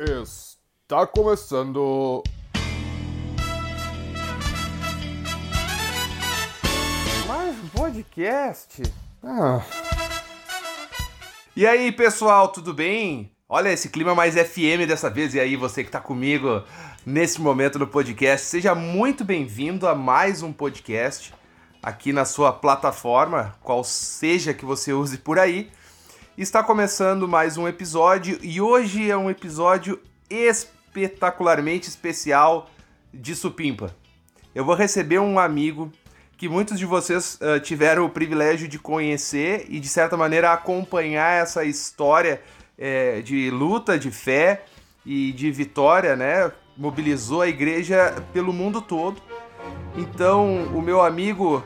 Está começando. Mais um podcast? Ah. E aí, pessoal, tudo bem? Olha esse clima mais FM dessa vez. E aí, você que tá comigo nesse momento no podcast, seja muito bem-vindo a mais um podcast aqui na sua plataforma, qual seja que você use por aí. Está começando mais um episódio e hoje é um episódio espetacularmente especial de Supimpa. Eu vou receber um amigo que muitos de vocês uh, tiveram o privilégio de conhecer e de certa maneira acompanhar essa história é, de luta, de fé e de vitória, né? Mobilizou a igreja pelo mundo todo. Então, o meu amigo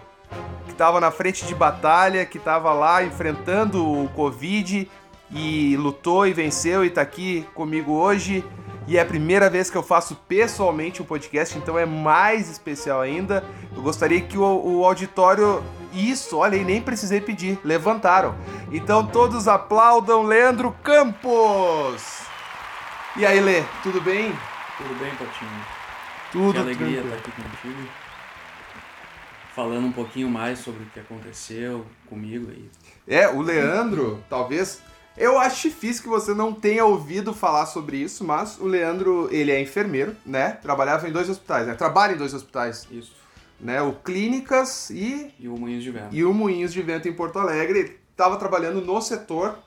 que estava na frente de batalha, que estava lá enfrentando o Covid e lutou e venceu e está aqui comigo hoje. E é a primeira vez que eu faço pessoalmente um podcast, então é mais especial ainda. Eu gostaria que o, o auditório. Isso, olha aí, nem precisei pedir, levantaram. Então todos aplaudam Leandro Campos! E aí, Lê, tudo bem? Tudo bem, Patinho? Tudo Que alegria tranquilo. estar aqui contigo. Falando um pouquinho mais sobre o que aconteceu comigo aí. É, o Leandro, talvez. Eu acho difícil que você não tenha ouvido falar sobre isso, mas o Leandro, ele é enfermeiro, né? Trabalhava em dois hospitais, né? Trabalha em dois hospitais, Isso. né? O Clínicas e, E o Moinhos de Vento. e o Moinhos de Vento em Porto Alegre. Ele estava trabalhando no setor,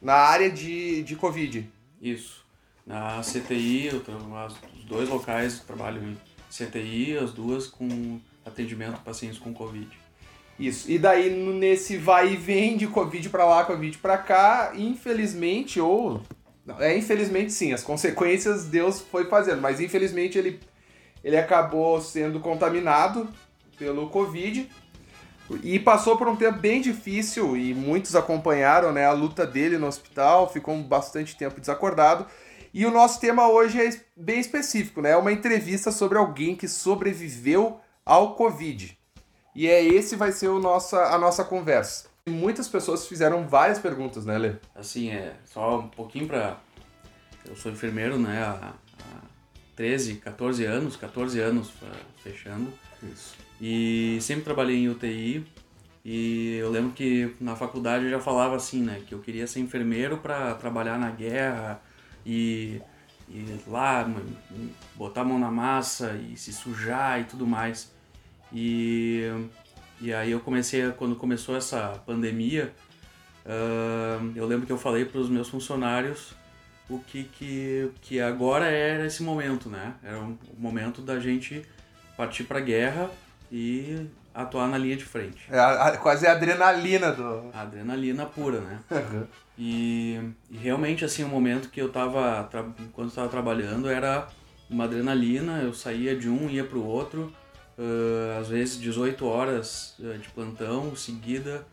na área de, de Covid. Isso. Na CTI, eu tra- as- os dois locais trabalham em CTI, as duas com atendimento a pacientes com Covid. Isso. E daí, nesse vai e vem de Covid pra lá, Covid pra cá, infelizmente, ou. É infelizmente sim, as consequências Deus foi fazendo, mas infelizmente ele, ele acabou sendo contaminado pelo Covid e passou por um tempo bem difícil e muitos acompanharam né, a luta dele no hospital, ficou bastante tempo desacordado. E o nosso tema hoje é bem específico, né? É uma entrevista sobre alguém que sobreviveu ao Covid. E é esse vai ser o nossa, a nossa conversa. Muitas pessoas fizeram várias perguntas, né, Lê? Assim, é só um pouquinho pra. Eu sou enfermeiro, né, há, há 13, 14 anos, 14 anos ah, fechando. Isso. E sempre trabalhei em UTI. E eu lembro que na faculdade eu já falava assim, né? Que eu queria ser enfermeiro para trabalhar na guerra e, e lá botar a mão na massa e se sujar e tudo mais. E, e aí eu comecei, a- quando começou essa pandemia, ah, eu lembro que eu falei para os meus funcionários o que, que, que agora era esse momento, né? Era o momento da gente partir para a guerra e atuar na linha de frente. É a- a- quase a adrenalina do. A adrenalina pura, né? E, e realmente, assim, o momento que eu tava, tra- enquanto eu tava trabalhando, era uma adrenalina, eu saía de um, ia pro outro, ãh, às vezes 18 horas ãh, de plantão, seguida,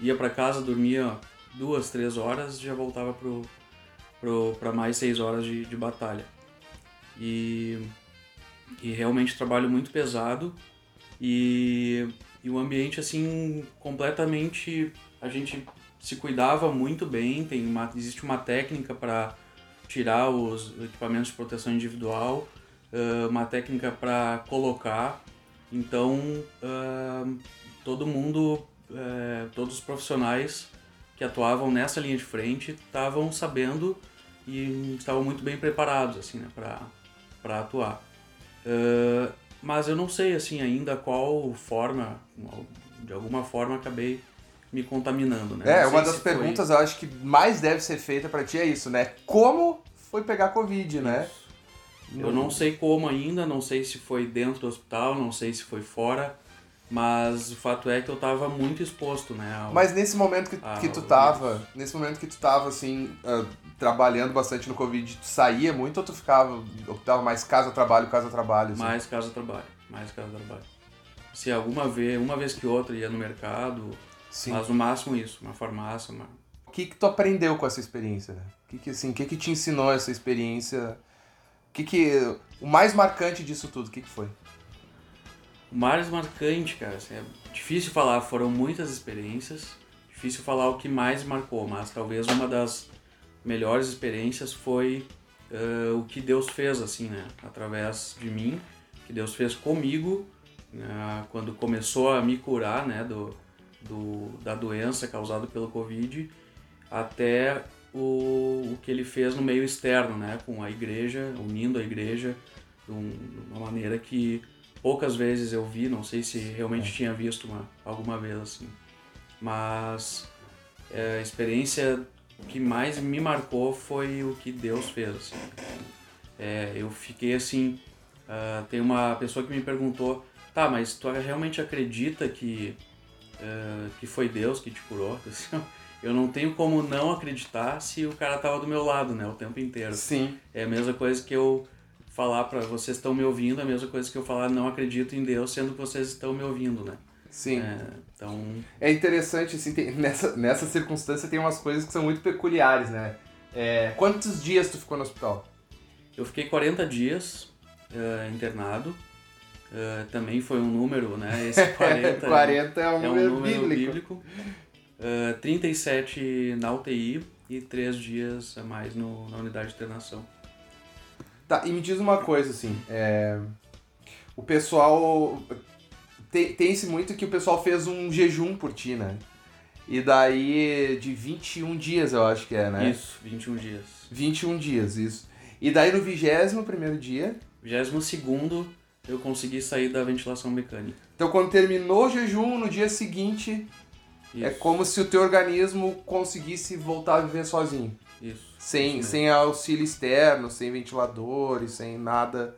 ia para casa, dormia duas, três horas, já voltava pro, pro, mais seis horas de, de batalha. E, e realmente trabalho muito pesado. E, e o ambiente, assim, completamente, a gente se cuidava muito bem, tem uma, existe uma técnica para tirar os equipamentos de proteção individual, uma técnica para colocar. Então, ãh, todo mundo, eh, todos os profissionais que atuavam nessa linha de frente estavam sabendo e estavam muito bem preparados assim, né, para atuar. Mas eu não sei assim ainda qual forma, de alguma forma acabei me contaminando, né? É, uma das se foi- perguntas eu acho que mais deve ser feita pra ti é isso, né? Como foi pegar Covid, né? Eu não sei como ainda, não sei se foi dentro do hospital, não sei se foi fora, mas o fato é que eu tava muito exposto, né? ao- Mas nesse momento que, Ah, que tu tava, nesse momento que tu tava assim, ah, trabalhando bastante no Covid, tu saía muito ou tu ficava, optava mais casa-trabalho, casa-trabalho? Assim? mais casa trabalho, mais casa trabalho. Se alguma vez, uma vez que outra ia no mercado, Sim. mas no máximo isso, uma farmácia, uma... O que que tu aprendeu com essa experiência? O que que, assim, o que que te ensinou essa experiência? Que que... O mais marcante disso tudo, o que que foi? O mais marcante, cara, assim, é difícil falar, foram muitas experiências, difícil falar o que mais marcou, mas talvez uma das melhores experiências foi uh, o que Deus fez, assim, né? Através de mim, que Deus fez comigo, uh, quando começou a me curar, né? Do, do, da doença causada pelo Covid, até o, o que ele fez no meio externo, né? Com a igreja, unindo a igreja de uma maneira que poucas vezes eu vi, não sei se realmente é. tinha visto uma, alguma vez assim. Mas é, a experiência que mais me marcou foi o que Deus fez. Assim. É, eu fiquei assim. Uh, tem uma pessoa que me perguntou: tá, mas tu realmente acredita que, uh, que foi Deus que te curou? Eu não tenho como não acreditar se o cara tava do meu lado, né, o tempo inteiro. Sim. É a mesma coisa que eu falar para vocês estão me ouvindo, é a mesma coisa que eu falar não acredito em Deus, sendo que vocês estão me ouvindo, né? Sim. É, então... é interessante, assim, tem, nessa, nessa circunstância tem umas coisas que são muito peculiares, né? É, quantos dias tu ficou no hospital? Eu fiquei 40 dias uh, internado. Uh, também foi um número, né? Esse 40, 40 é um, é um número, número bíblico. bíblico. Uh, 37 na UTI e 3 dias a mais no, na unidade de internação. Tá, e me diz uma coisa, assim, é... o pessoal tem-se muito que o pessoal fez um jejum por ti, né? E daí de 21 dias, eu acho que é, né? Isso, 21 dias. 21 dias, isso. E daí no 21 primeiro dia... 22 segundo eu consegui sair da ventilação mecânica. Então quando terminou o jejum, no dia seguinte, isso. é como se o teu organismo conseguisse voltar a viver sozinho. Isso. Sem, isso sem auxílio externo, sem ventiladores, sem nada...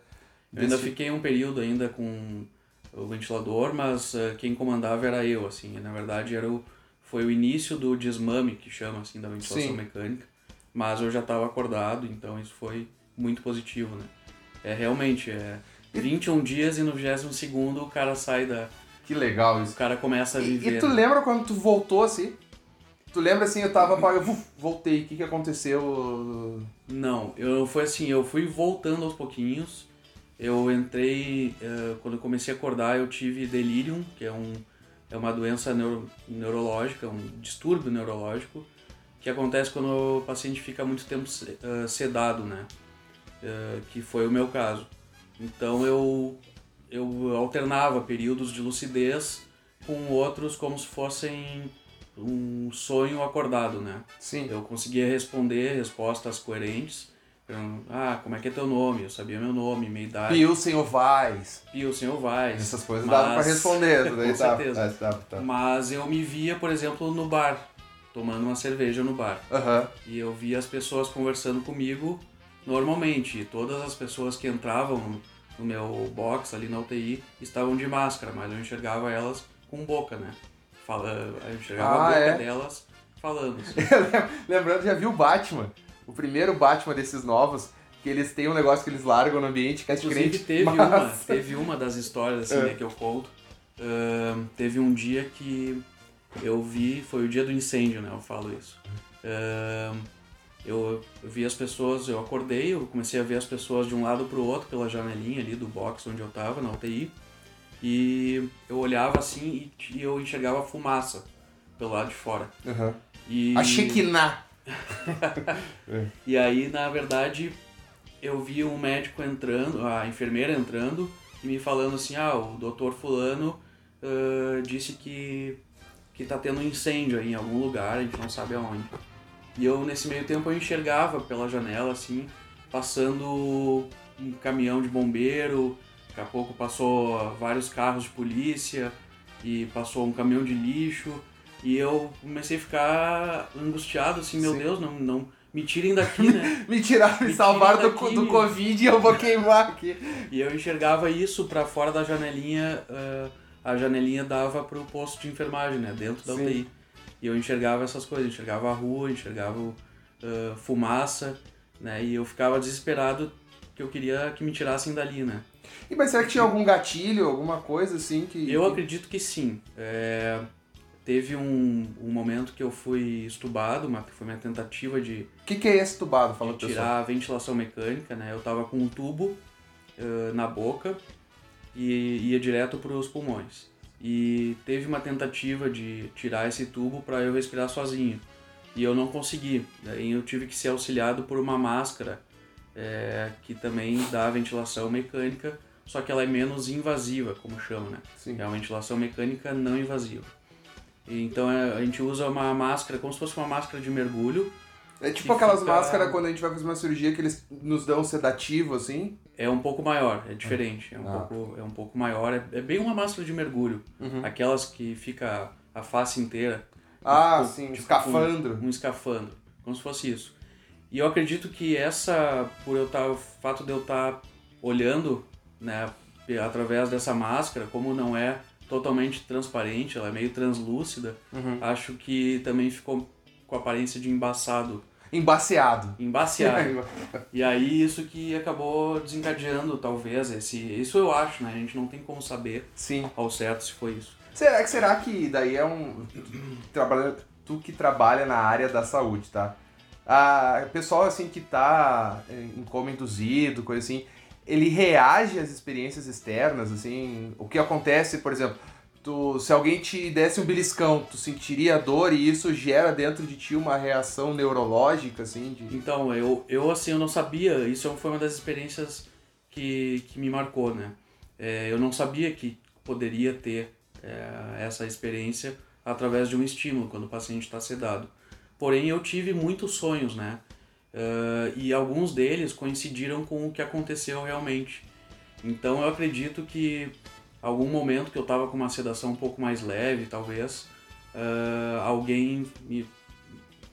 Eu ainda fiquei um período ainda com o ventilador, mas uh, quem comandava era eu, assim. Na verdade, era o, foi o início do desmame, que chama, assim, da ventilação Sim. mecânica. Mas eu já estava acordado, então isso foi muito positivo, né? É, realmente, é 21 dias e no 22 segundo o cara sai da... Que legal isso. O cara começa a viver. E, e tu né? lembra quando tu voltou, assim? Tu lembra, assim, eu tava... Eu voltei, o que que aconteceu? Não, eu foi assim, eu fui voltando aos pouquinhos eu entrei, uh, quando eu comecei a acordar, eu tive delirium, que é, um, é uma doença neuro, neurológica, um distúrbio neurológico, que acontece quando o paciente fica muito tempo uh, sedado, né? Uh, que foi o meu caso. Então eu, eu alternava períodos de lucidez com outros como se fossem um sonho acordado, né? Sim. Eu conseguia responder respostas coerentes ah, como é que é teu nome? Eu sabia meu nome, minha idade. Pilsen Vais. Pilsen Vais. Essas coisas mas... dava pra responder. Com certeza. Mas eu me via, por exemplo, no bar, tomando uma cerveja no bar. Uhum. E eu via as pessoas conversando comigo normalmente. Todas as pessoas que entravam no, meu box ali na UTI estavam de máscara, mas eu enxergava elas com boca, né? Fala, eu enxergava Ah, a boca é? delas falando. Lembrando, já viu o Batman? O primeiro Batman desses novos, que eles têm um negócio que eles largam no ambiente, que é Inclusive crente. teve mas- uma, teve uma das histórias assim, É. né, que eu conto. Ahn, teve um dia que eu vi, foi o dia do incêndio, né? Eu falo isso. Ahn, eu, vi as pessoas, eu acordei, eu comecei a ver as pessoas de um lado pro outro pela janelinha ali do box onde eu tava, na UTI. E eu olhava assim e, e eu enxergava fumaça pelo lado de fora. Uhum. E... A Shekinah. E aí, na verdade, eu vi um médico entrando, a enfermeira entrando e me falando assim, ah, o doutor fulano ah, disse que, que tá tendo um incêndio aí em algum lugar, a gente não sabe aonde. E eu, nesse meio tempo, eu enxergava pela janela, assim, passando um caminhão de bombeiro, daqui a pouco passou vários carros de polícia e passou um caminhão de lixo. E eu comecei a ficar angustiado, assim, meu Sim. Deus, não, não me tirem daqui, né? Me tiraram, me Me salvaram do, daqui, do Covid e eu vou queimar aqui. E eu enxergava isso pra fora da janelinha, ah, a janelinha dava pro posto de enfermagem, né? Dentro da Sim. UTI. E eu enxergava essas coisas, enxergava a rua, enxergava ah, fumaça, né? E eu ficava desesperado que eu queria que me tirassem dali, né? E, mas será que tinha algum gatilho, alguma coisa assim que. Eu acredito que sim. É, teve um, um momento que eu fui estubado, uma, foi minha tentativa de O que, que é esse tubado? Fala de tirar a ventilação mecânica, né? Eu tava com um tubo eh, na boca e ia direto para os pulmões. E teve uma tentativa de tirar esse tubo para eu respirar sozinho. E eu não consegui. Daí eu tive que ser auxiliado por uma máscara é, que também dá ventilação mecânica, só que ela é menos invasiva, como chama, né? Sim. É uma ventilação mecânica não invasiva. E, então é, a gente usa uma máscara, como se fosse uma máscara de mergulho. É tipo Que aquelas fica- máscaras quando a gente vai fazer uma cirurgia que eles nos dão sedativo, assim. É um pouco maior, é diferente. É um, Ah. pouco, é um pouco maior. É, é bem uma máscara de mergulho. Uhum. Aquelas que fica a face inteira. Ah, Tipo, sim, tipo escafandro. Um, um escafandro. Como se fosse isso. E eu acredito que essa, por eu estar, o fato de eu estar olhando, né, através dessa máscara, como não é totalmente transparente, ela é meio translúcida, Uhum. acho que também ficou com aparência de embaçado, Embaciado. embaciado. E aí isso que acabou desencadeando, talvez, esse. Isso eu acho, né? A gente não tem como saber Sim. ao certo se foi isso. Será que será que daí é um trabalha tu que trabalha na área da saúde, tá? Ah, pessoal assim que tá em coma induzido, coisa assim, ele reage às experiências externas, assim, o que acontece, por exemplo, tu, se alguém te desse um beliscão, tu sentiria dor e isso gera dentro de ti uma reação neurológica, assim, de... Então, eu, eu assim, eu não sabia, isso foi uma das experiências que, que me marcou, né? É, eu não sabia que poderia ter é, essa experiência através de um estímulo, quando o paciente está sedado. Porém, eu tive muitos sonhos, né? É, e alguns deles coincidiram com o que aconteceu realmente. Então, eu acredito que algum momento que eu estava com uma sedação um pouco mais leve, talvez, é, alguém me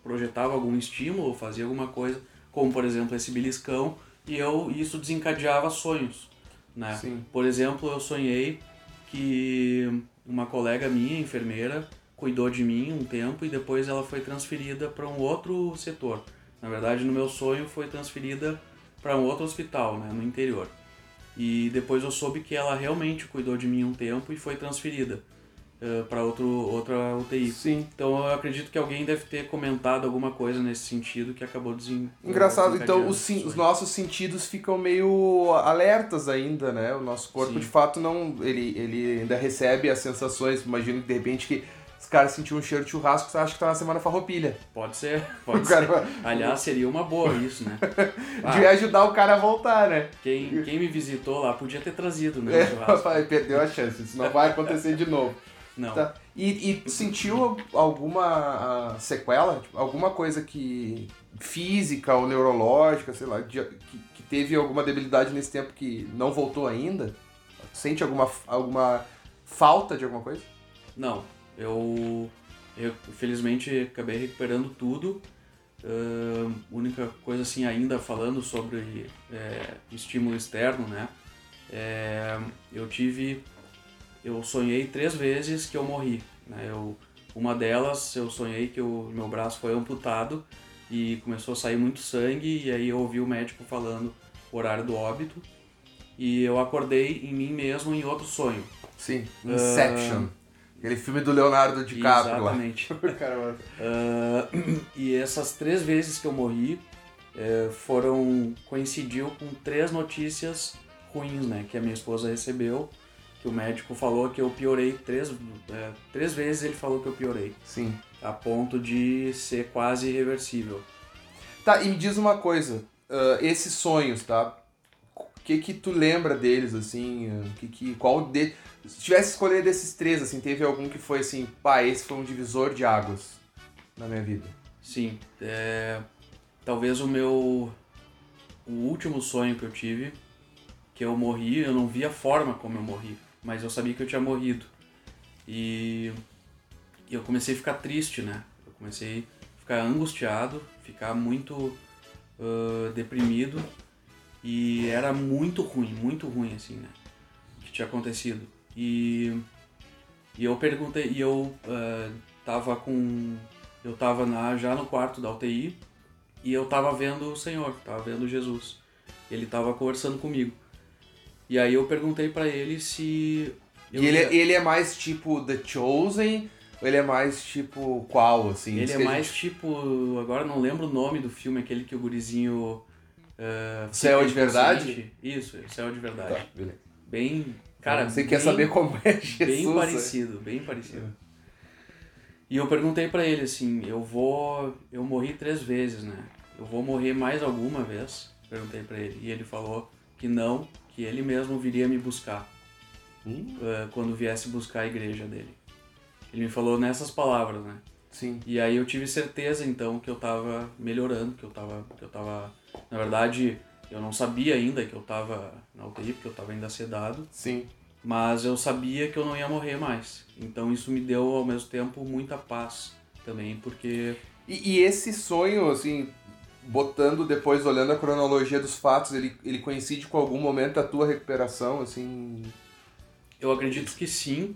projetava algum estímulo, fazia alguma coisa, como por exemplo esse beliscão, e eu isso desencadeava sonhos, né? Sim. Por exemplo, eu sonhei que uma colega minha, enfermeira, cuidou de mim um tempo e depois ela foi transferida para um outro setor. Na verdade, no meu sonho foi transferida para um outro hospital, né, no interior. E depois eu soube que ela realmente cuidou de mim um tempo e foi transferida para outro outra UTI. Sim. Então eu acredito que alguém deve ter comentado alguma coisa nesse sentido que acabou desen... Engraçado, então os, os nossos sentidos ficam meio alertas ainda, né? O nosso corpo Sim. de fato não. Ele, ele ainda recebe as sensações. Imagino que de repente que os caras sentiram um cheiro de churrasco, você acha que tá na semana farroupilha. Pode ser, O pode ser. cara Aliás, seria uma boa isso, né? Ah, devia ajudar o cara a voltar, né? quem, quem me visitou lá podia ter trazido, né? É, o perdeu a chance, isso não vai acontecer de novo. Não. Tá. E, e sentiu alguma ah, sequela? Tipo, alguma coisa que. física ou neurológica, sei lá, de- que, que teve alguma debilidade nesse tempo que não voltou ainda? Sente alguma, alguma falta de alguma coisa? Não, eu, eu felizmente acabei recuperando tudo. Ahn, única coisa assim ainda falando sobre é, estímulo externo, né? É, eu tive, eu sonhei três vezes que eu morri. Né? Eu, uma delas eu sonhei que o meu braço foi amputado e começou a sair muito sangue e aí eu ouvi o médico falando o horário do óbito e eu acordei em mim mesmo em outro sonho. Sim. Inception. Aquele filme do Leonardo DiCaprio. Exatamente. lá. Caramba. Ah, e essas três vezes que eu morri eh, foram coincidiu com três notícias ruins, né, que a minha esposa recebeu, que o médico falou que eu piorei três, eh, três vezes ele falou que eu piorei, Sim. a ponto de ser quase irreversível. Tá, e me diz uma coisa. ah, esses sonhos, tá? O que que tu lembra deles, assim? ah, que, que, qual de... Se tivesse escolher desses três, assim, teve algum que foi assim, pá, esse foi um divisor de águas na minha vida. Sim, é, talvez o meu o último sonho que eu tive, que eu morri, eu não vi a forma como eu morri, mas eu sabia que eu tinha morrido. E, e eu comecei a ficar triste, né? Eu comecei a ficar angustiado, ficar muito ah, deprimido e era muito ruim, muito ruim assim, né? O que tinha acontecido. E, e eu perguntei, e eu ah, tava com eu tava na, já no quarto da UTI e eu tava vendo o Senhor, tava vendo Jesus. Ele tava conversando comigo. E aí eu perguntei pra ele se e ele, ia- é- ele é mais tipo The Chosen, ou ele é mais tipo qual, assim? ele é mais gente- tipo, agora não lembro o nome do filme, aquele que o gurizinho ah, Céu fica de Verdade? Isso, Céu de Verdade. Tá, beleza. Bem, cara, Você quer bem- saber como é Jesus? bem né? parecido, bem parecido. E eu perguntei pra ele assim, eu vou, eu morri três vezes, né? Eu vou morrer mais alguma vez. Perguntei pra ele. E ele falou que não, que ele mesmo viria me buscar Hum, eh, quando viesse buscar a igreja dele. Ele me falou nessas palavras, né? sim. E aí eu tive certeza então que eu tava melhorando, que eu tava, que eu tava, na verdade, eu não sabia ainda que eu tava na UTI, porque eu tava ainda sedado, Sim. Mas eu sabia que eu não ia morrer mais. Então isso me deu ao mesmo tempo muita paz também, porque E, e esse sonho, assim, botando depois, olhando a cronologia dos fatos, ele, ele coincide com algum momento da tua recuperação, assim. eu acredito que sim.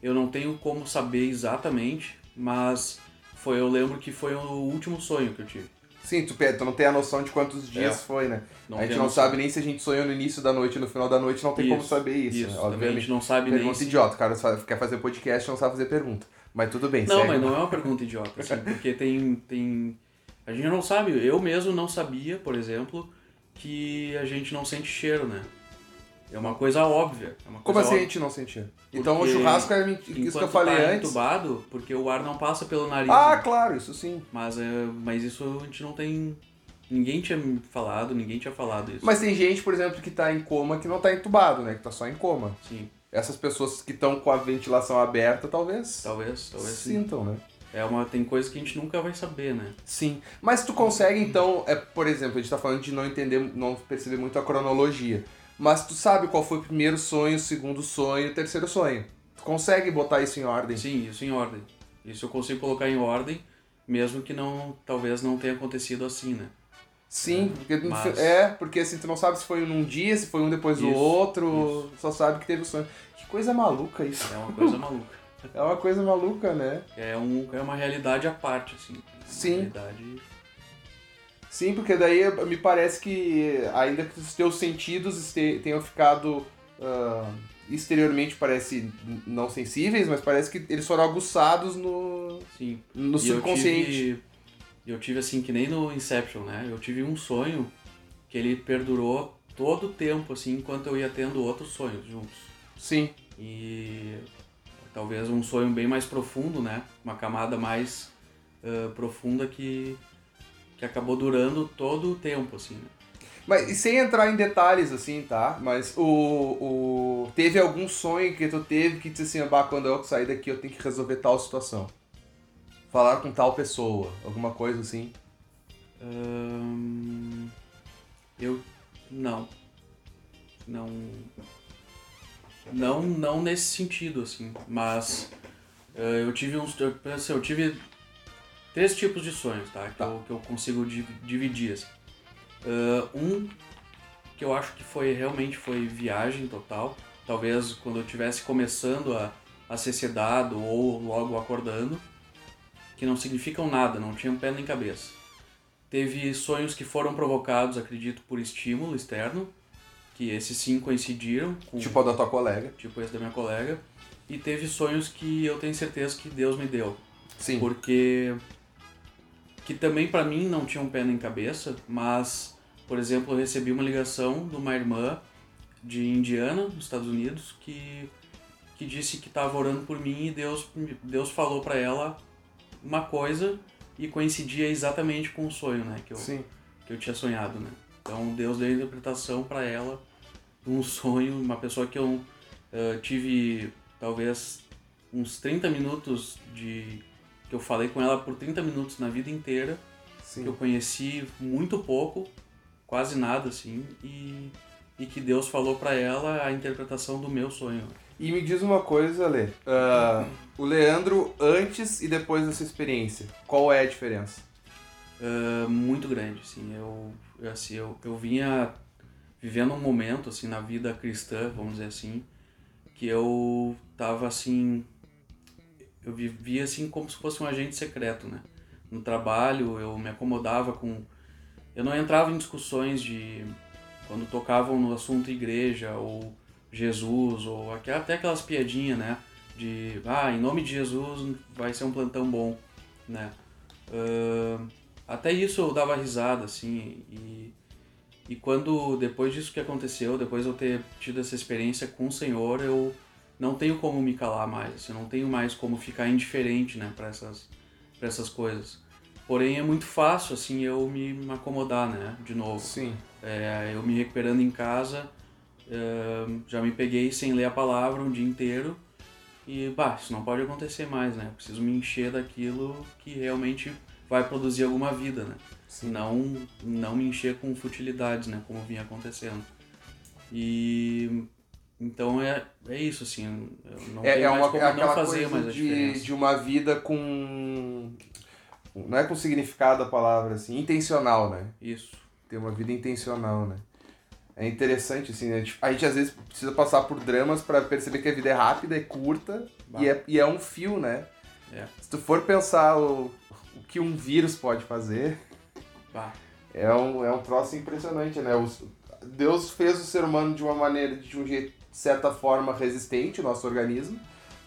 Eu não tenho como saber exatamente, mas foi, eu lembro que foi o último sonho que eu tive. Sim, tu, tu não tem a noção de quantos dias É. foi, né? Não a gente não noção. sabe nem se a gente sonhou no início da noite, no final da noite, não tem como Isso, saber isso, Isso, né? também a Obviamente. gente não sabe nem Pergunta idiota, o cara quer fazer podcast e não sabe fazer pergunta. Mas tudo bem, Não, segue. mas não é uma pergunta idiota, assim, porque tem, tem. A gente não sabe, eu mesmo não sabia, por exemplo, que a gente não sente cheiro, né? É uma coisa óbvia. É uma Como coisa assim a óbvia. gente não sentia? Então o churrasco é isso que eu falei tá antes. entubado, porque o ar não passa pelo nariz. Ah, né? claro, isso sim. mas, é, mas isso a gente não tem. Ninguém tinha falado, ninguém tinha falado isso. Mas tem gente, por exemplo, que tá em coma que não tá entubado, né? Que tá só em coma. Sim, Essas pessoas que estão com a ventilação aberta, talvez, talvez, talvez sim. sintam, né? É uma, tem coisa que a gente nunca vai saber, né? Sim. Mas tu consegue, então, é, por exemplo, a gente tá falando de não entender, não perceber muito a cronologia. Mas tu sabe qual foi o primeiro sonho, o segundo sonho, o terceiro sonho. Tu consegue botar isso em ordem? Sim, isso em ordem. Isso eu consigo colocar em ordem, mesmo que não, talvez não tenha acontecido assim, né? Sim, porque, no Mas- é, porque assim, tu não sabe se foi num dia, se foi um depois do Isso, outro, só sabe que teve o sonho. Que coisa maluca isso. É uma coisa maluca. É uma coisa maluca, né? É, um, é uma realidade à parte, assim. Uma Sim. Realidade... Sim, porque daí me parece que ainda que os teus sentidos tenham ficado ah, exteriormente parece não sensíveis, mas parece que eles foram aguçados no, Sim. no E eu subconsciente. tive, eu tive, assim, que nem no Inception, né? Eu tive um sonho que ele perdurou todo o tempo, assim, enquanto eu ia tendo outros sonhos juntos. Sim, E talvez um sonho bem mais profundo, né? Uma camada mais ah, profunda que, que acabou durando todo o tempo, assim, né? mas e sem entrar em detalhes assim, tá? Mas o, o teve algum sonho que tu teve que disse assim, bah, quando eu sair daqui eu tenho que resolver tal situação. Falar com tal pessoa, alguma coisa assim. Ahn, eu não. Não. Não, não nesse sentido, assim. Mas eh, eu tive uns. Eu, assim, eu tive três tipos de sonhos, tá? Que, Tá. Eu, que eu consigo di- dividir, assim. Ah, um que eu acho que foi realmente foi viagem total. Talvez quando eu estivesse começando a, a ser sedado ou logo acordando. Que não significam nada, não tinham pé nem cabeça. Teve sonhos que foram provocados, acredito, por estímulo externo, que esses sim coincidiram com Tipo a da tua colega. tipo esse da minha colega. E teve sonhos que eu tenho certeza que Deus me deu, Sim. porque que também pra mim não tinha um pé nem cabeça, mas por exemplo, eu recebi uma ligação de uma irmã de Indiana, nos Estados Unidos, que que disse que estava orando por mim e Deus Deus falou pra ela uma coisa e coincidia exatamente com o sonho, né, que eu Sim. que eu tinha sonhado, né? Então Deus deu a interpretação para ela um sonho, uma pessoa que eu eh, tive talvez uns 30 minutos de que eu falei com ela por 30 minutos na vida inteira, Sim. que eu conheci muito pouco, quase nada assim, e e que Deus falou para ela a interpretação do meu sonho. E me diz uma coisa, Lê. Ah, o Leandro antes e depois dessa experiência, qual é a diferença? É, muito grande, assim, eu, eu, assim, eu, eu vinha vivendo um momento, assim, na vida cristã, vamos dizer assim, que eu tava, assim, eu vivia, assim, como se fosse um agente secreto, né? No trabalho, eu me acomodava com... Eu não entrava em discussões de... Quando tocavam no assunto igreja, ou Jesus, ou até aquelas piadinhas, né? De, ah, em nome de Jesus vai ser um plantão bom, né? Ahn, até isso eu dava risada, assim, e, e quando, depois disso que aconteceu, depois eu ter tido essa experiência com o Senhor, eu não tenho como me calar mais, assim, não tenho mais como ficar indiferente, né, para essas, pra essas coisas. Porém, é muito fácil, assim, eu me, me acomodar, né, de novo. Sim. É, eu me recuperando em casa, é, já me peguei sem ler a palavra um dia inteiro e, bah, isso não pode acontecer mais, né? Eu preciso me encher daquilo que realmente vai produzir alguma vida, né? Sim. Não, não me encher com futilidades, né? Como vinha acontecendo. E então é, é isso, assim, não É, é, uma, como é não aquela fazer coisa de, de uma vida com. Não é com significado a palavra, assim, intencional, né? Isso. Ter uma vida intencional, né? É interessante, assim, né? Tipo, A gente às vezes precisa passar por dramas pra perceber que a vida é rápida, é curta Bah. e é, e é um fio, né? É. Se tu for pensar o, o que um vírus pode fazer, Bah. é um, é um troço impressionante, né? Os- Deus fez o ser humano de uma maneira, de um jeito, certa forma, resistente, o nosso organismo,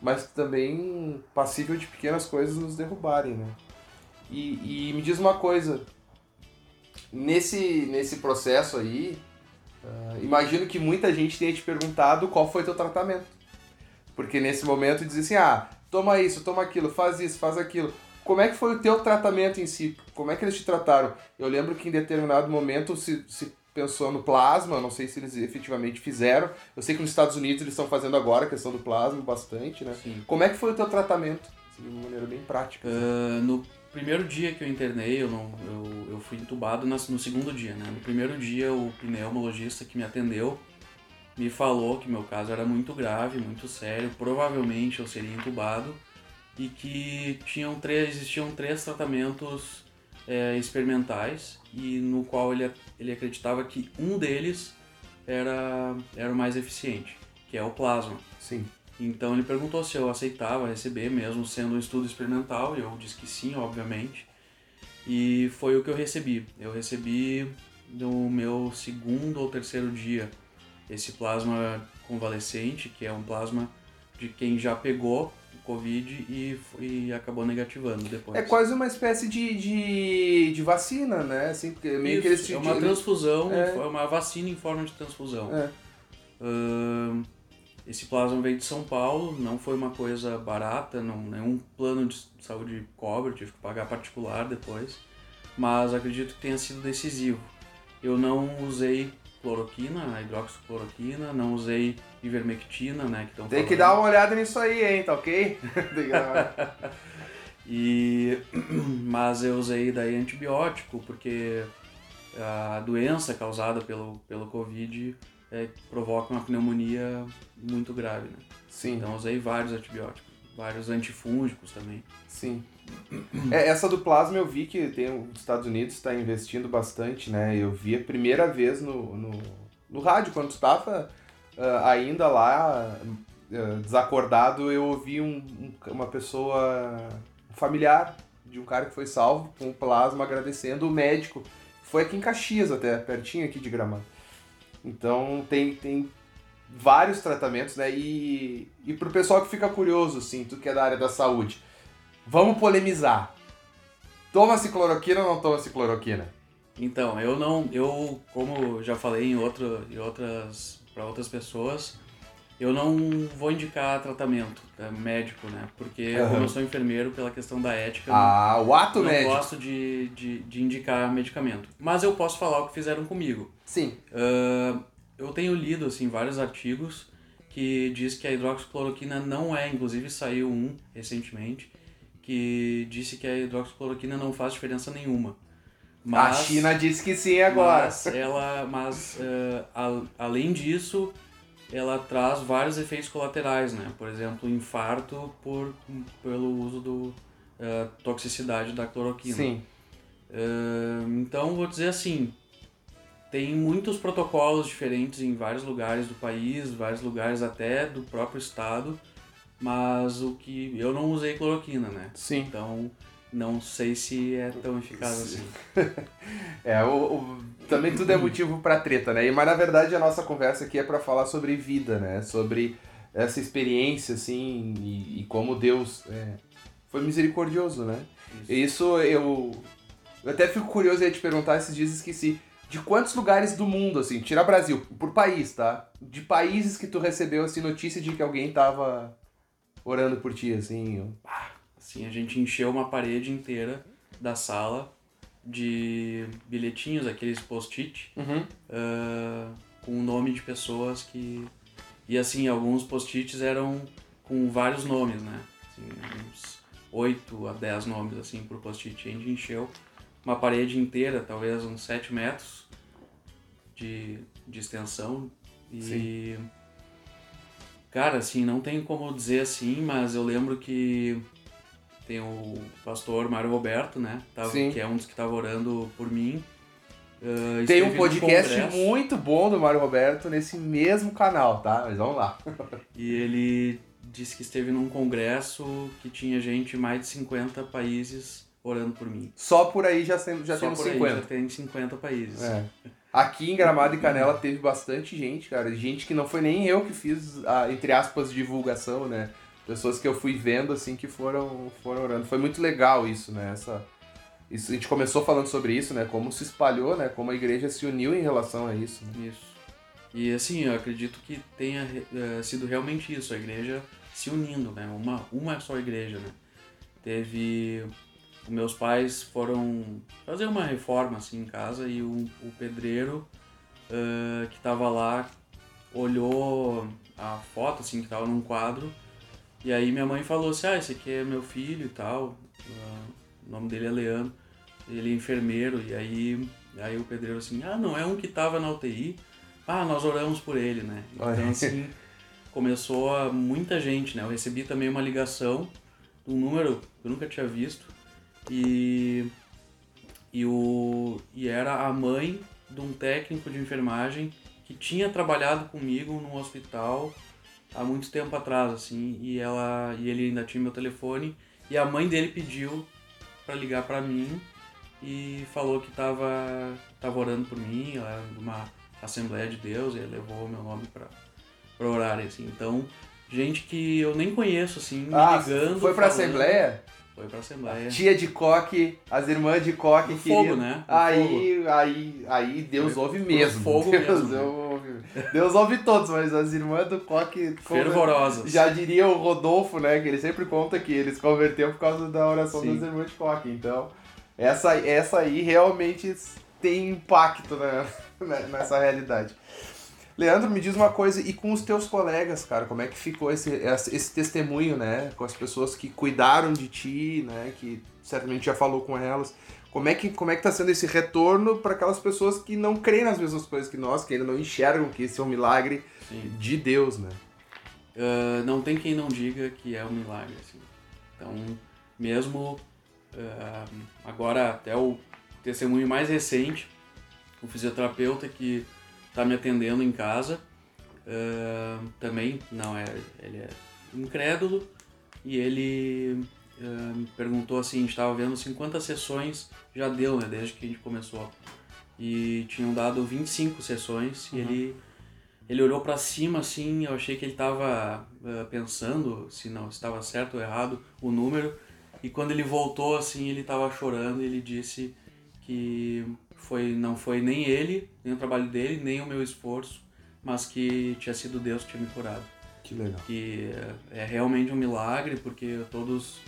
mas também passível de pequenas coisas nos derrubarem, né? E, e me diz uma coisa, nesse, nesse processo aí, ah, imagino que muita gente tenha te perguntado qual foi teu tratamento. Porque nesse momento diz assim, ah, toma isso, toma aquilo, faz isso, faz aquilo. Como é que foi o teu tratamento em si? Como é que eles te trataram? Eu lembro que em determinado momento se, se pensou no plasma, não sei se eles efetivamente fizeram. Eu sei que nos Estados Unidos eles estão fazendo agora a questão do plasma bastante, né? Sim. Como é que foi o teu tratamento? Assim, de uma maneira bem prática. assim. Ah, no primeiro dia que eu internei, eu, não, eu, eu fui entubado no segundo dia, né? No primeiro dia, o pneumologista que me atendeu me falou que meu caso era muito grave, muito sério, provavelmente eu seria entubado e que tinham três, existiam três tratamentos é, experimentais e no qual ele, ele acreditava que um deles era, era o mais eficiente, que é o plasma. Sim. Então ele perguntou se eu aceitava receber, mesmo sendo um estudo experimental, e eu disse que sim, obviamente. E foi o que eu recebi. Eu recebi no meu segundo ou terceiro dia esse plasma convalescente, que é um plasma de quem já pegou Covid e, e acabou negativando depois. É quase uma espécie de, de, de vacina, né? Assim, meio que eles Isso, te é uma transfusão, É. é uma vacina em forma de transfusão. É. Ahn, esse plasma veio de São Paulo, não foi uma coisa barata, não, nenhum plano de saúde cobre, tive que pagar particular depois, mas acredito que tenha sido decisivo. Eu não usei cloroquina, a hidroxicloroquina, não usei ivermectina, né, que Tem que dar uma olhada nisso aí, hein, tá ok? E mas eu usei daí antibiótico porque a doença causada pelo pelo COVID é, provoca uma pneumonia muito grave, né? Sim. Então usei vários antibióticos, vários antifúngicos também. Sim. É, essa do plasma eu vi que tem, os Estados Unidos está investindo bastante, né? Eu vi a primeira vez no, no, no rádio, quando estava ainda lá, ah, desacordado, eu ouvi um, um- uma pessoa, familiar de um cara que foi salvo com plasma agradecendo o médico. Foi aqui em Caxias até, pertinho aqui de Gramado. Então tem, tem vários tratamentos, né? E, e pro pessoal que fica curioso, assim, tu que é da área da saúde, vamos polemizar. Toma-se cloroquina ou não toma-se cloroquina? Então, eu não, eu como já falei em outro, em outras para outras pessoas, eu não vou indicar tratamento tá, médico, né? Porque Aham. como eu sou enfermeiro, pela questão da ética, eu não- Ah, o ato não médico. gosto de, de, de indicar medicamento. Mas eu posso falar o que fizeram comigo. Sim. Ah, eu tenho lido assim vários artigos que diz que a hidroxicloroquina não é, inclusive saiu um recentemente que disse que a hidroxicloroquina não faz diferença nenhuma. a China disse que sim agora. Mas ela, mas ah, a- além disso, ela traz vários efeitos colaterais, né? Por exemplo, infarto por pelo uso do ah, toxicidade da cloroquina. Sim. Ah, então, vou dizer assim, tem muitos protocolos diferentes em vários lugares do país, vários lugares até do próprio estado, mas o que eu não usei cloroquina, né? Sim. Então, não sei se é tão eficaz assim. É, o, o- também tudo é motivo pra treta, né? E, Mas na verdade a nossa conversa aqui é pra falar sobre vida, né? Sobre essa experiência, assim, e, e como Deus é, foi misericordioso, né? Isso. Isso eu, eu até fico curioso aí de perguntar, esses dias esqueci. De quantos lugares do mundo, assim, tira Brasil, por país, tá? De países que tu recebeu, assim, notícia de que alguém tava orando por ti, assim. Assim, a gente encheu uma parede inteira da sala de bilhetinhos, aqueles post-it, Uhum. ah, com o nome de pessoas que. E assim, alguns post-its eram com vários nomes, né? Assim, uns 8 a 10 nomes assim por post-it. A gente encheu uma parede inteira, talvez uns 7 metros de, de extensão. E. Cara, assim, não tem como dizer assim, mas eu lembro que tem o pastor Mário Roberto, né? Tava, Sim. que é um dos que estava orando por mim. Ah, Tem um podcast muito bom do Mário Roberto nesse mesmo canal, tá? Mas vamos lá. E ele disse que esteve num congresso que tinha gente de mais de 50 países orando por mim. Só por aí já, sendo, já Só temos por aí 50. já tem 50 países. É. Aqui em Gramado e Canela teve bastante gente, cara. Gente que não foi nem eu que fiz a, entre aspas, divulgação, né? Pessoas que eu fui vendo, assim, que foram, foram orando. Foi muito legal isso, né? Essa, isso, a gente começou falando sobre isso, né? Como se espalhou, né? Como a igreja se uniu em relação a isso. Né? Isso. E assim, eu acredito que tenha eh, sido realmente isso, a igreja se unindo, né? Uma, uma só igreja, né? Teve... Os meus pais foram fazer uma reforma, assim, em casa e o, o pedreiro eh, que tava lá olhou a foto, assim, que tava num quadro e aí minha mãe falou assim, ah, esse aqui é meu filho e tal, ah, o nome dele é Leandro, ele é enfermeiro, e aí, aí o pedreiro assim, ah, não, é um que tava na UTI, ah, nós oramos por ele, né? Então assim, começou a muita gente, né? Eu recebi também uma ligação de um número que eu nunca tinha visto, e, e, o, e era a mãe de um técnico de enfermagem que tinha trabalhado comigo num hospital há muito tempo atrás, assim, e ela e ele ainda tinha meu telefone e a mãe dele pediu pra ligar pra mim e falou que tava tava orando por mim, ela era uma Assembleia de Deus, e levou meu nome pra, pra orar, assim. Então, gente que eu nem conheço, assim, me Ah, ligando. foi falando- Assembleia? Foi pra Assembleia. Tia de coque, as irmãs de coque No queriam. fogo, né? No Aí, aí, aí Deus Foi- ouve mesmo. fogo Deus, mesmo, né? ouve. Deus ouve todos, mas as irmãs do coque. Fervorosas. Já diria o Rodolfo, né? Que ele sempre conta que ele se converteu por causa da oração Sim. das irmãs de coque. Então, essa, essa aí realmente tem impacto né, nessa realidade. Leandro, me diz uma coisa, e com os teus colegas, cara, como é que ficou esse, esse testemunho, né? Com as pessoas que cuidaram de ti, né? Que certamente já falou com elas. Como é que, como é que tá sendo esse retorno para aquelas pessoas que não creem nas mesmas coisas que nós, que ainda não enxergam que esse é um milagre Sim. de Deus, né? Ah, não tem quem não diga que é um milagre, assim. Então, mesmo ah, agora até o testemunho mais recente, o fisioterapeuta que está me atendendo em casa, ah, também não é, ele é incrédulo e ele me perguntou assim, a gente estava vendo assim, quantas sessões já deu, né, desde que a gente começou. E tinham dado 25 sessões e ele ele olhou pra cima assim, eu achei que ele tava eh, pensando se não estava certo ou errado o número. E quando ele voltou assim, ele tava chorando e ele disse que foi não foi nem ele, nem o trabalho dele, nem o meu esforço, mas que tinha sido Deus que tinha me curado. Que legal. Que é, é realmente um milagre, porque todos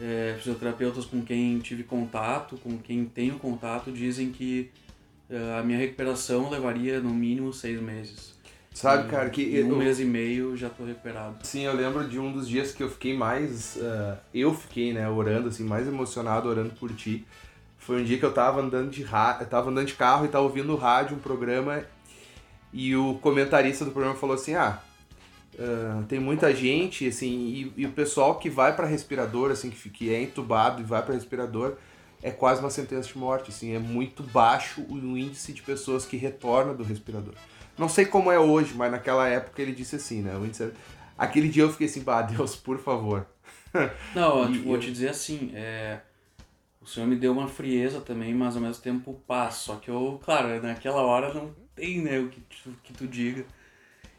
é, fisioterapeutas com quem tive contato, com quem tenho contato, dizem que eh, a minha recuperação levaria no mínimo seis meses. Sabe, cara, que em eu, um mês e meio já tô recuperado. Sim, eu lembro de um dos dias que eu fiquei mais. ah, eu fiquei, né, orando, assim, mais emocionado orando por ti. Foi um dia que eu tava andando de ra... eu tava andando de carro e tava ouvindo no rádio um programa e o comentarista do programa falou assim: ah. ah, tem muita gente, assim, e, e o pessoal que vai pra respirador, assim, que, que é entubado e vai pra respirador, é quase uma sentença de morte, assim, é muito baixo o índice de pessoas que retornam do respirador. Não sei como é hoje, mas naquela época ele disse assim, né? Índice Aquele dia eu fiquei assim, bah, Deus, por favor. Não, eu E vou eu- te dizer assim, é, o senhor me deu uma frieza também, mas ao mesmo tempo paz. Só que eu, claro, naquela hora não tem né, o que tu, que tu diga.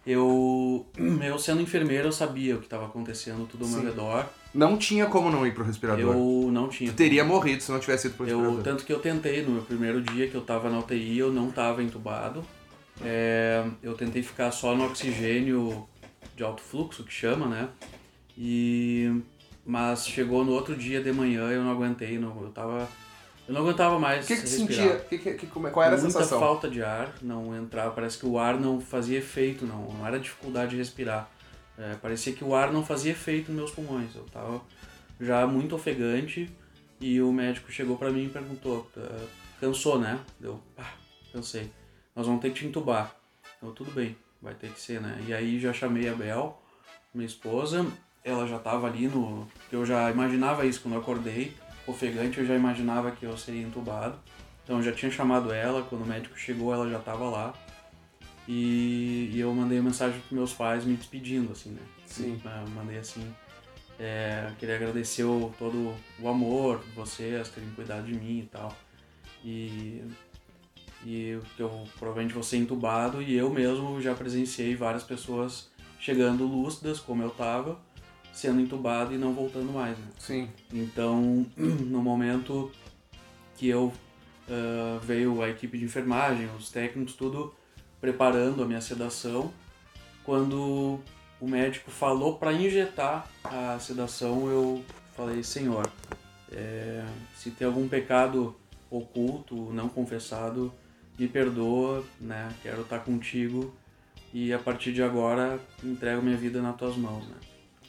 Eu, eu sendo enfermeiro, eu sabia o que estava acontecendo tudo ao meu Sim. redor. Não tinha como não ir pro respirador. Eu não tinha. Tu teria morrido se não tivesse ido pro Eu, respirador. tanto que eu tentei, no meu primeiro dia que eu tava na UTI, eu não tava entubado. É, eu tentei ficar só no oxigênio de alto fluxo, que chama, né? E, mas chegou no outro dia de manhã, eu não aguentei, não, eu tava Eu não aguentava mais O que que sentia? Que, que, que, como é- qual era a Muita sensação? falta de ar, não entrava, parece que o ar não fazia efeito, não, não era dificuldade de respirar. É, parecia que o ar não fazia efeito nos meus pulmões. Eu tava já muito ofegante e o médico chegou pra mim e perguntou: "Ah, cansou, né? Eu, ah, cansei. Nós vamos ter que te entubar. Eu, tudo bem, vai ter que ser, né? E aí já chamei a Bel, minha esposa, ela já tava ali no. Eu já imaginava isso quando eu acordei, ofegante, eu já imaginava que eu seria entubado. Então eu já tinha chamado ela, quando o médico chegou, ela já tava lá. E, e eu mandei mensagem pros meus pais me despedindo, assim, né? Sim. Eu mandei assim. é, queria agradecer o, todo o amor, vocês terem cuidado de mim e tal. E, e que eu provavelmente vou ser entubado e eu mesmo já presenciei várias pessoas chegando lúcidas, como eu tava, sendo entubado e não voltando mais, né? Sim. Então, no momento que eu ah, veio a equipe de enfermagem, os técnicos, tudo preparando a minha sedação, quando o médico falou para injetar a sedação, eu falei, senhor, é, se tem algum pecado oculto, não confessado, me perdoa, né? Quero estar contigo e a partir de agora entrego minha vida nas tuas mãos, né?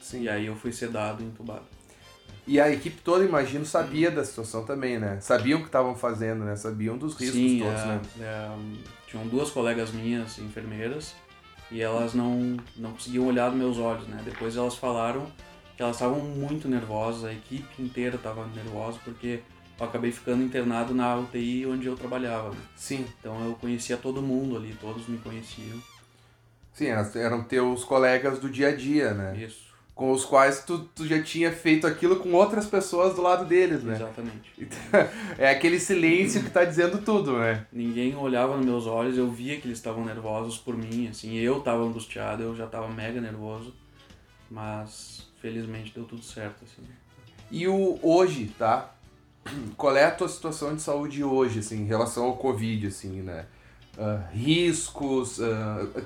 Sim. E aí eu fui sedado e entubado. E a equipe toda, imagino, sabia da situação também, né? Sabiam o que estavam fazendo, né? Sabiam dos riscos Sim, todos, é, né? é, tinham duas colegas minhas, enfermeiras, e elas não, não conseguiam olhar nos meus olhos, né? Depois elas falaram que elas estavam muito nervosas, a equipe inteira estava nervosa, porque eu acabei ficando internado na UTI onde eu trabalhava, né? Sim. Então eu conhecia todo mundo ali, todos me conheciam. Sim, eram, eram teus colegas do dia a dia, né? Isso, Com os quais tu, tu já tinha feito aquilo com outras pessoas do lado deles, né? exatamente. É aquele silêncio que tá dizendo tudo, né? Ninguém olhava nos meus olhos, eu via que eles estavam nervosos por mim, assim, eu estava angustiado, eu já estava mega nervoso, mas felizmente deu tudo certo, assim. E o hoje, tá? Qual é a tua situação de saúde hoje, assim, em relação ao Covid, assim, né? Ah, riscos,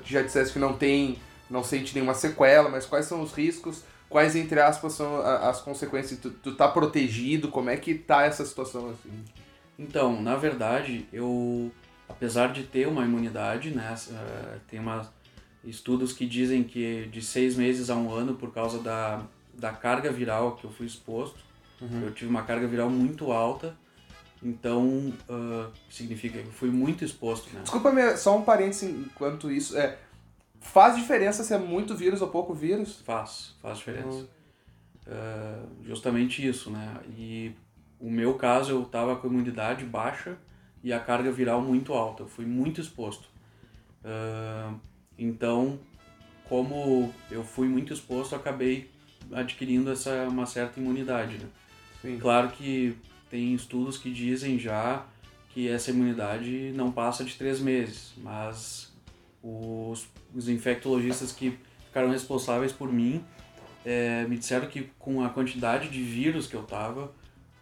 tu já disseste que não tem, não sente nenhuma sequela, mas quais são os riscos? Quais, entre aspas, são as consequências? Tu, tu tá protegido? Como é que tá essa situação, assim? Então, na verdade, eu, apesar de ter uma imunidade, né, eh, tem uma, estudos que dizem que de seis meses a um ano, por causa da, da carga viral que eu fui exposto, eu tive uma carga viral muito alta, então ah, significa que eu fui muito exposto, né? Desculpa, só um parênteses enquanto isso. É, faz diferença se é muito vírus ou pouco vírus? Faz, faz diferença. Uhum. Ah, justamente isso, né? E o meu caso, eu tava com a imunidade baixa e a carga viral muito alta. Eu fui muito exposto. Ah, então, como eu fui muito exposto, acabei adquirindo essa uma certa imunidade, né? Sim. Claro que tem estudos que dizem já que essa imunidade não passa de três meses, mas os, os infectologistas que ficaram responsáveis por mim eh, me disseram que com a quantidade de vírus que eu tava,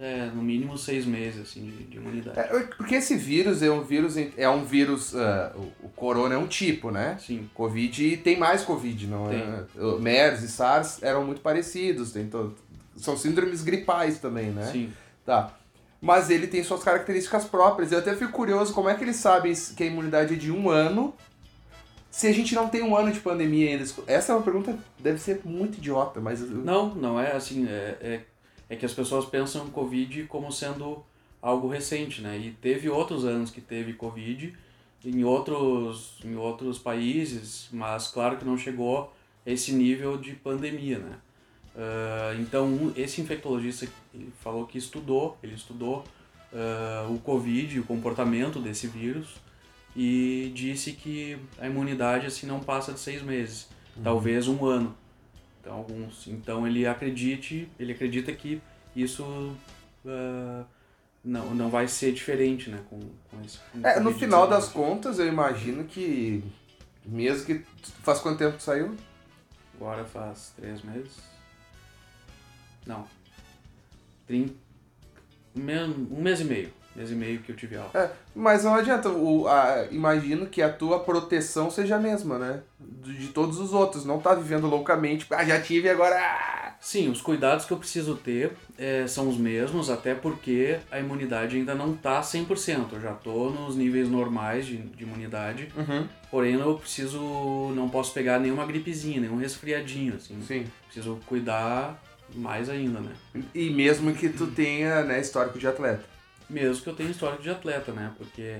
é, no mínimo seis meses assim, de, de imunidade. É, porque esse vírus é um vírus, é um vírus, ah, o, o corona é um tipo, né? Sim, Covid tem mais Covid, não é? O MERS e SARS eram muito parecidos, tem todo, são síndromes gripais também, né? sim. Tá. Mas ele tem suas características próprias. Eu até fico curioso como é que eles sabem que a imunidade é de um ano se a gente não tem um ano de pandemia ainda. Essa é uma pergunta deve ser muito idiota, mas. Não, não é assim. É, é, é que as pessoas pensam Covid como sendo algo recente, né? E teve outros anos que teve Covid em outros, em outros países, mas claro que não chegou a esse nível de pandemia, né? Ah, então, esse infectologista falou que estudou, ele estudou ah, o Covid, o comportamento desse vírus, e disse que a imunidade assim não passa de seis meses, talvez um ano. Então, alguns, então ele acredite, ele acredita que isso ah, não, não vai ser diferente, né, com, com esse. com o É, no Covid-19. final das contas, eu imagino que. Mesmo que. Faz quanto tempo que saiu? Agora faz três meses. Não. Trin... Um mês e meio. Mês e meio que eu tive alta. É, mas não adianta. O, a- imagino que a tua proteção seja a mesma, né? De, de todos os outros. Não tá vivendo loucamente. Ah, já tive agora. ah! Sim, os cuidados que eu preciso ter é, são os mesmos, até porque a imunidade ainda não tá 100%. Eu já tô nos níveis normais de, de imunidade, Uhum. porém eu preciso, não posso pegar nenhuma gripezinha, nenhum resfriadinho, assim. Sim. Preciso cuidar mais ainda, né? E mesmo que tu tenha, né, histórico de atleta. Mesmo que eu tenha histórico de atleta, né? Porque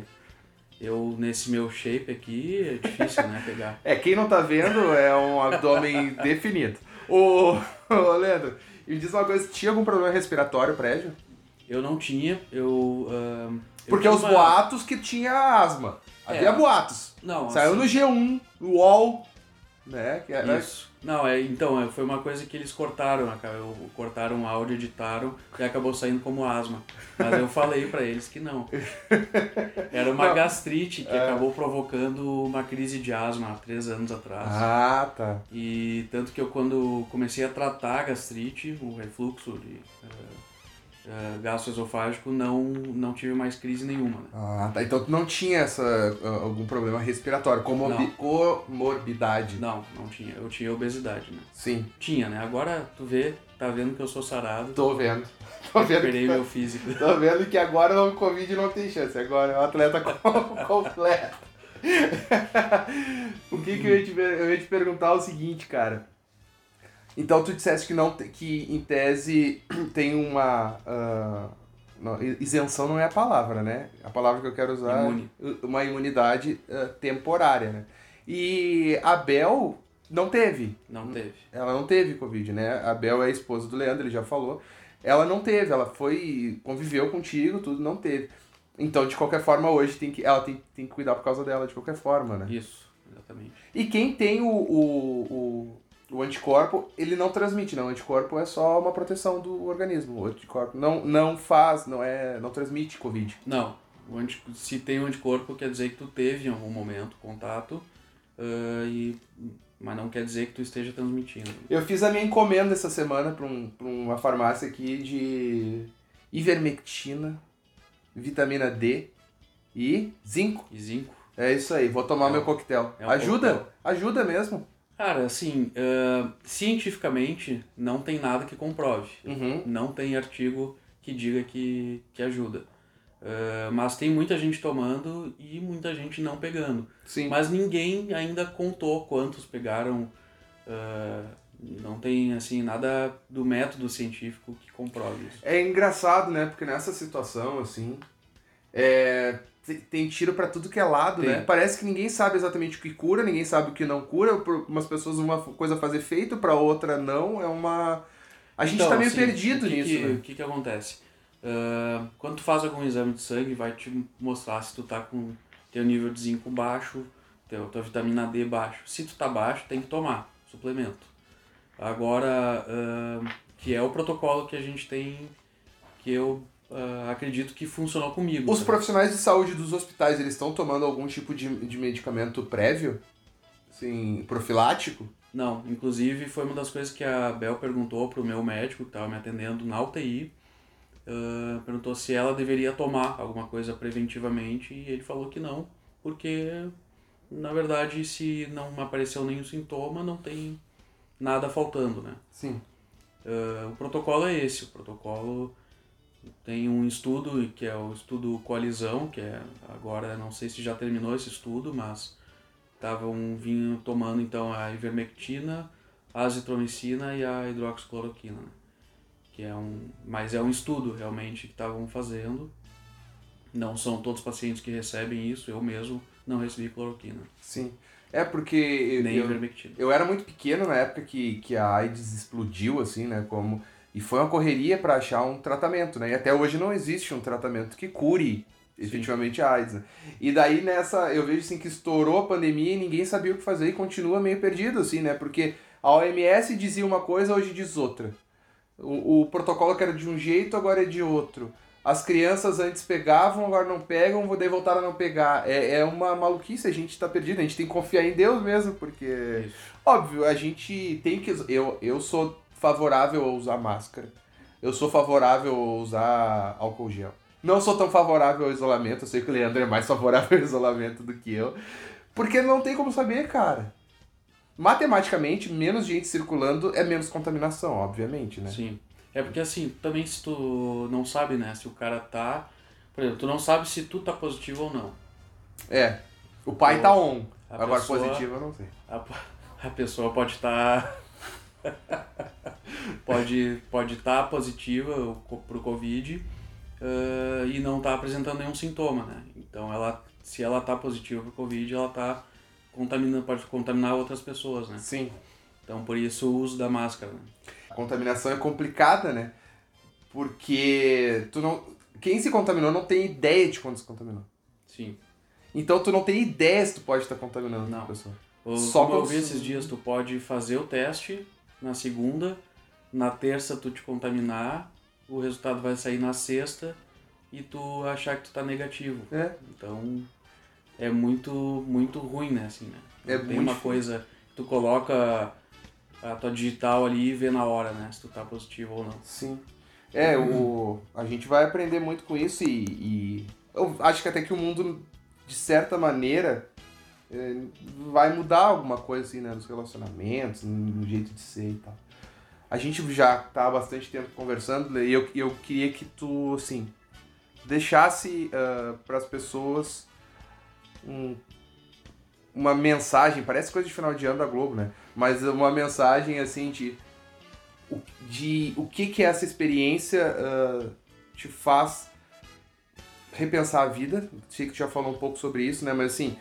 eu, nesse meu shape aqui, é difícil, né, pegar. É, quem não tá vendo é um abdômen definido. Ô, ô, Leandro, me diz uma coisa, tinha algum problema respiratório prévio? Eu não tinha, eu... eu Porque os uma- boatos que tinha asma. Havia É. boatos. Não, Saiu assim- no G1, no UOL, né? Que era... Isso. Não, é, então, é, foi uma coisa que eles cortaram, né, cortaram o áudio, editaram e acabou saindo como asma. Mas eu falei pra eles que não. Era uma Não. gastrite que É. acabou provocando uma crise de asma há três anos atrás. Ah, tá. E tanto que eu, quando comecei a tratar a gastrite, o refluxo de eh, gastroesofágico, não, não tive mais crise nenhuma, né? Ah, tá. Então tu não tinha essa, ah, algum problema respiratório, comorbi- comorbidade. Não, não tinha. Eu tinha obesidade, né? Sim, Tinha, né? Agora tu vê, tá vendo que eu sou sarado. tô vendo. Tô vendo, Recuperei meu físico. tô vendo que agora o Covid não tem chance. Agora é um atleta com- completo. o que que eu ia, te, eu ia te perguntar o seguinte, cara. Então tu disseste que não que em tese tem uma ah, não, isenção não é a palavra, né? A palavra que eu quero usar Imune. é uma imunidade ah, temporária, né? E a Bel não teve. Não teve. Ela não teve Covid, né? A Bel é a esposa do Leandro, ele já falou. Ela não teve, ela foi. conviveu contigo, tudo, não teve. Então, de qualquer forma, hoje tem que, ela tem, tem que cuidar por causa dela, de qualquer forma, né? Isso, exatamente. E quem tem o, o, o, o anticorpo, ele não transmite, não. O anticorpo é só uma proteção do organismo. O anticorpo não, não faz, não é. não transmite Covid. Não, o anti- se tem um anticorpo, quer dizer que tu teve em algum momento contato, ah, e, mas não quer dizer que tu esteja transmitindo. Eu fiz a minha encomenda essa semana para um, pra uma farmácia aqui de ivermectina, vitamina D e zinco. E zinco? É isso aí, vou tomar É meu coquetel. é um ajuda? coquetel. Ajuda mesmo. Cara, assim, ah, cientificamente não tem nada que comprove. Uhum. Não tem artigo que diga que, que ajuda. Ah, mas tem muita gente tomando e muita gente não pegando. Sim. Mas ninguém ainda contou quantos pegaram. ah, não tem assim nada do método científico que comprove isso. É engraçado, né? Porque nessa situação, assim, é, tem, tiro pra tudo que é lado, Tem. né? Parece que ninguém sabe exatamente o que cura, ninguém sabe o que não cura. Pra umas pessoas uma coisa fazer feito, pra outra não. É uma. A gente Então, tá meio assim, perdido que nisso, que, né? O que que acontece? Ah, quando tu faz algum exame de sangue, vai te mostrar se tu tá com teu nível de zinco baixo, teu, tua vitamina D baixo. Se tu tá baixo, tem que tomar suplemento. Agora, ah, que é o protocolo que a gente tem, que eu ah, acredito que funcionou comigo. Os né? profissionais de saúde dos hospitais, eles estão tomando algum tipo de, de medicamento prévio? Assim, profilático? Não, inclusive foi uma das coisas que a Bel perguntou pro meu médico que estava me atendendo na UTI. ah, perguntou se ela deveria tomar alguma coisa preventivamente e ele falou que não, porque na verdade se não apareceu nenhum sintoma, não tem nada faltando, né? Sim. Ah, o protocolo é esse, o protocolo tem um estudo que é o estudo coalizão, que é agora não sei se já terminou esse estudo, mas estavam vinham tomando então a ivermectina, a azitromicina e a hidroxicloroquina, né? que é um, mas é um estudo realmente que estavam fazendo. Não são todos os pacientes que recebem isso, eu mesmo não recebi cloroquina, Sim. É porque nem eu, ivermectina. eu era muito pequeno na época que, que a AIDS explodiu, assim, né? Como, e foi uma correria para achar um tratamento, né? E até hoje não existe um tratamento que cure efetivamente a AIDS. Né? E daí nessa, eu vejo assim que estourou a pandemia e ninguém sabia o que fazer e continua meio perdido, assim, né? Porque a OMS dizia uma coisa, hoje diz outra. O, o protocolo que era de um jeito, agora é de outro. As crianças antes pegavam, agora não pegam, daí voltaram a não pegar. É, é uma maluquice, a gente tá perdido, a gente tem que confiar em Deus mesmo, porque. Isso. Óbvio, a gente tem que. Eu, eu sou favorável a usar máscara. Eu sou favorável a usar álcool gel. Não sou tão favorável ao isolamento, eu sei que o Leandro é mais favorável ao isolamento do que eu. Porque não tem como saber, cara. matematicamente, menos gente circulando é menos contaminação, obviamente, né? Sim. É porque assim, também se tu não sabe, né, se o cara tá. Por exemplo, tu não sabe se tu tá positivo ou não. É. O pai tá on. A Agora pessoa- positivo eu não sei. A, a pessoa pode estar. pode pode estar positiva o co- pro Covid ah, e não tá apresentando nenhum sintoma, né? Então ela, se ela tá positiva pro Covid, ela tá contaminando, pode contaminar outras pessoas, né? Sim. Então por isso o uso da máscara, né? A contaminação é complicada, né? Porque tu não. Quem se contaminou não tem ideia de quando se contaminou. Sim. Então tu não tem ideia se tu pode estar contaminando Não. outra pessoa. O, Só como eu vi se- esses dias, tu pode fazer o teste na segunda, na terça tu te contaminar, o resultado vai sair na sexta e tu achar que tu tá negativo. É. Então é muito muito ruim, né, assim, né? É tem uma coisa que tu coloca a tua digital ali e vê na hora, né, se tu tá positivo ou não. Sim. É, o, a gente vai aprender muito com isso e, e eu acho que até que o mundo, de certa maneira, vai mudar alguma coisa assim, né? Nos relacionamentos, no jeito de ser e tal. A gente já tá há bastante tempo conversando e eu, eu queria que tu, assim, deixasse para as pessoas um- uma mensagem, parece coisa de final de ano da Globo, né? Mas uma mensagem, assim, de de o que que essa experiência ah, te faz repensar a vida. Sei que tu já falou um pouco sobre isso, né? Mas assim,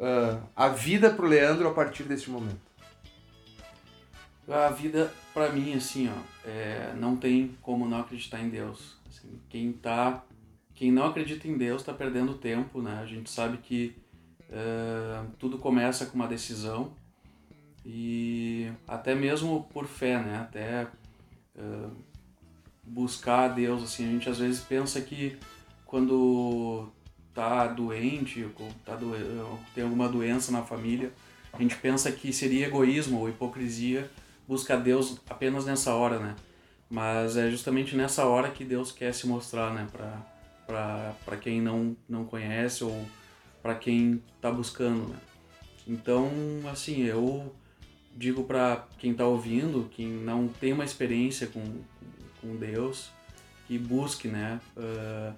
ah, a vida pro Leandro a partir desse momento. A vida, pra mim, assim, ó, é, não tem como não acreditar em Deus. Assim, quem tá, quem não acredita em Deus tá perdendo tempo, né? A gente sabe que é, tudo começa com uma decisão e até mesmo por fé, né? Até é, buscar a Deus, assim, a gente às vezes pensa que quando tá doente, ou tá doe ou tem alguma doença na família, a gente pensa que seria egoísmo ou hipocrisia buscar Deus apenas nessa hora, né? Mas é justamente nessa hora que Deus quer se mostrar, né? Pra quem não, não conhece ou para quem tá buscando, né? Então, assim, eu digo para quem tá ouvindo, quem não tem uma experiência com, com Deus, que busque, né? Ah,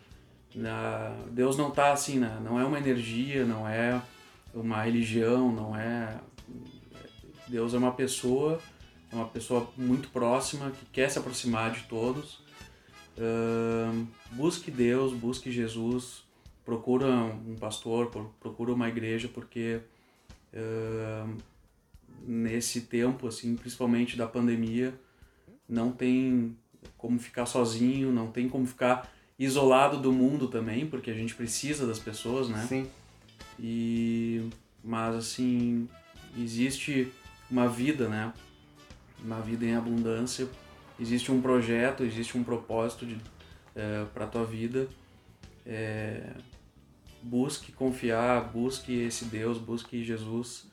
na, Deus não tá assim, né? Não é uma energia, não é uma religião, não é... Deus é uma pessoa é uma pessoa muito próxima que quer se aproximar de todos. Ahn, busque Deus, busque Jesus, procura um pastor, pro- procura uma igreja, porque ahn, nesse tempo, assim, principalmente da pandemia, não tem como ficar sozinho, não tem como ficar isolado do mundo também, porque a gente precisa das pessoas, né? Sim. E mas assim, existe uma vida, né? Uma vida em abundância. Existe um projeto, existe um propósito de para tua vida. É, busque confiar, busque esse Deus, busque Jesus,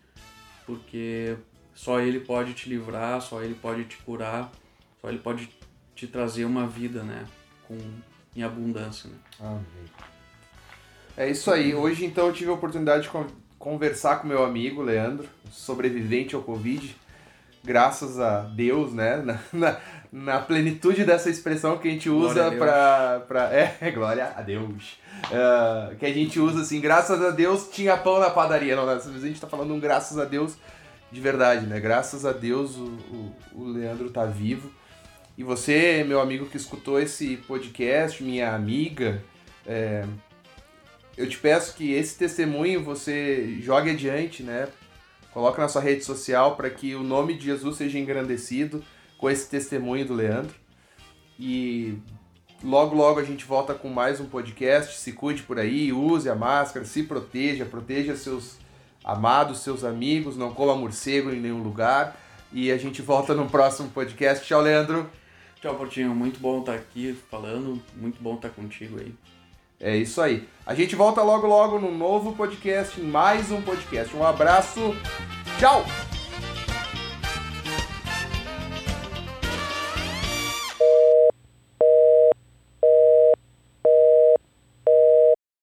porque só ele pode te livrar, só ele pode te curar, só ele pode te trazer uma vida, né? Com em abundância, né? Amém. É isso aí. Hoje, então, eu tive a oportunidade de con- conversar com meu amigo Leandro, sobrevivente ao Covid. Graças a Deus, né? Na, na, na plenitude dessa expressão que a gente usa a Deus. pra, pra. É, glória a Deus. Ah, que a gente usa assim, graças a Deus tinha pão na padaria. Não, dessa vez a gente tá falando um graças a Deus de verdade, né? Graças a Deus o, o, o Leandro tá vivo. E você, meu amigo que escutou esse podcast, minha amiga, é, eu te peço que esse testemunho você jogue adiante, né? Coloque na sua rede social para que o nome de Jesus seja engrandecido com esse testemunho do Leandro. E logo, logo a gente volta com mais um podcast. Se cuide por aí, use a máscara, se proteja, proteja seus amados, seus amigos, não coma morcego em nenhum lugar. E a gente volta no próximo podcast. Tchau, Leandro. Tchau, Portinho. Muito bom estar aqui falando. Muito bom estar contigo aí. É isso aí. A gente volta logo, logo no novo podcast, mais um podcast. Um abraço. Tchau!